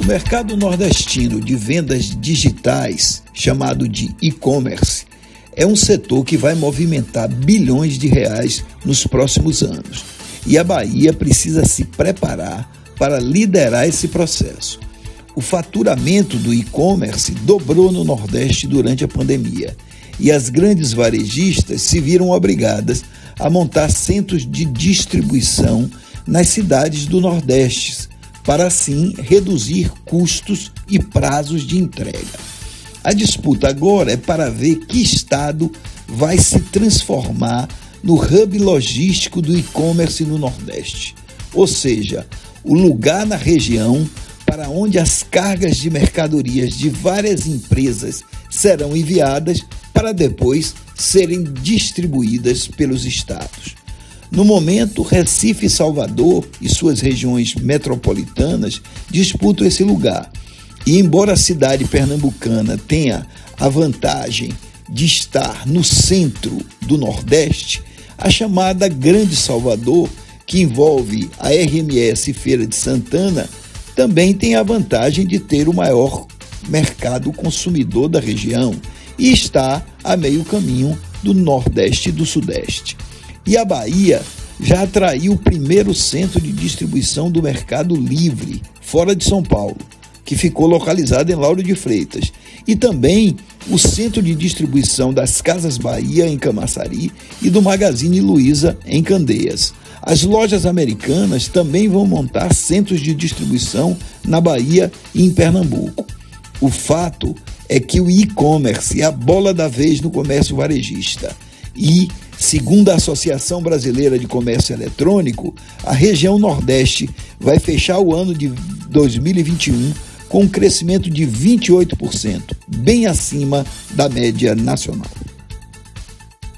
O mercado nordestino de vendas digitais, chamado de e-commerce, é um setor que vai movimentar bilhões de reais nos próximos anos. E a Bahia precisa se preparar para liderar esse processo. O faturamento do e-commerce dobrou no Nordeste durante a pandemia e as grandes varejistas se viram obrigadas a montar centros de distribuição nas cidades do Nordeste, para assim reduzir custos e prazos de entrega. A disputa agora é para ver que estado vai se transformar no hub logístico do e-commerce no Nordeste, ou seja, o lugar na região para onde as cargas de mercadorias de várias empresas serão enviadas para depois serem distribuídas pelos estados. No momento, Recife e Salvador e suas regiões metropolitanas disputam esse lugar. E embora a cidade pernambucana tenha a vantagem de estar no centro do Nordeste, a chamada Grande Salvador, que envolve a RMS Feira de Santana, também tem a vantagem de ter o maior mercado consumidor da região e está a meio caminho do Nordeste e do Sudeste. E a Bahia já atraiu o primeiro centro de distribuição do Mercado Livre, fora de São Paulo, que ficou localizado em Lauro de Freitas, e também o centro de distribuição das Casas Bahia, em Camaçari, e do Magazine Luiza, em Candeias. As lojas americanas também vão montar centros de distribuição na Bahia e em Pernambuco. O fato é que o e-commerce é a bola da vez no comércio varejista. E, segundo a Associação Brasileira de Comércio Eletrônico, a região Nordeste vai fechar o ano de 2021 com um crescimento de 28%, bem acima da média nacional.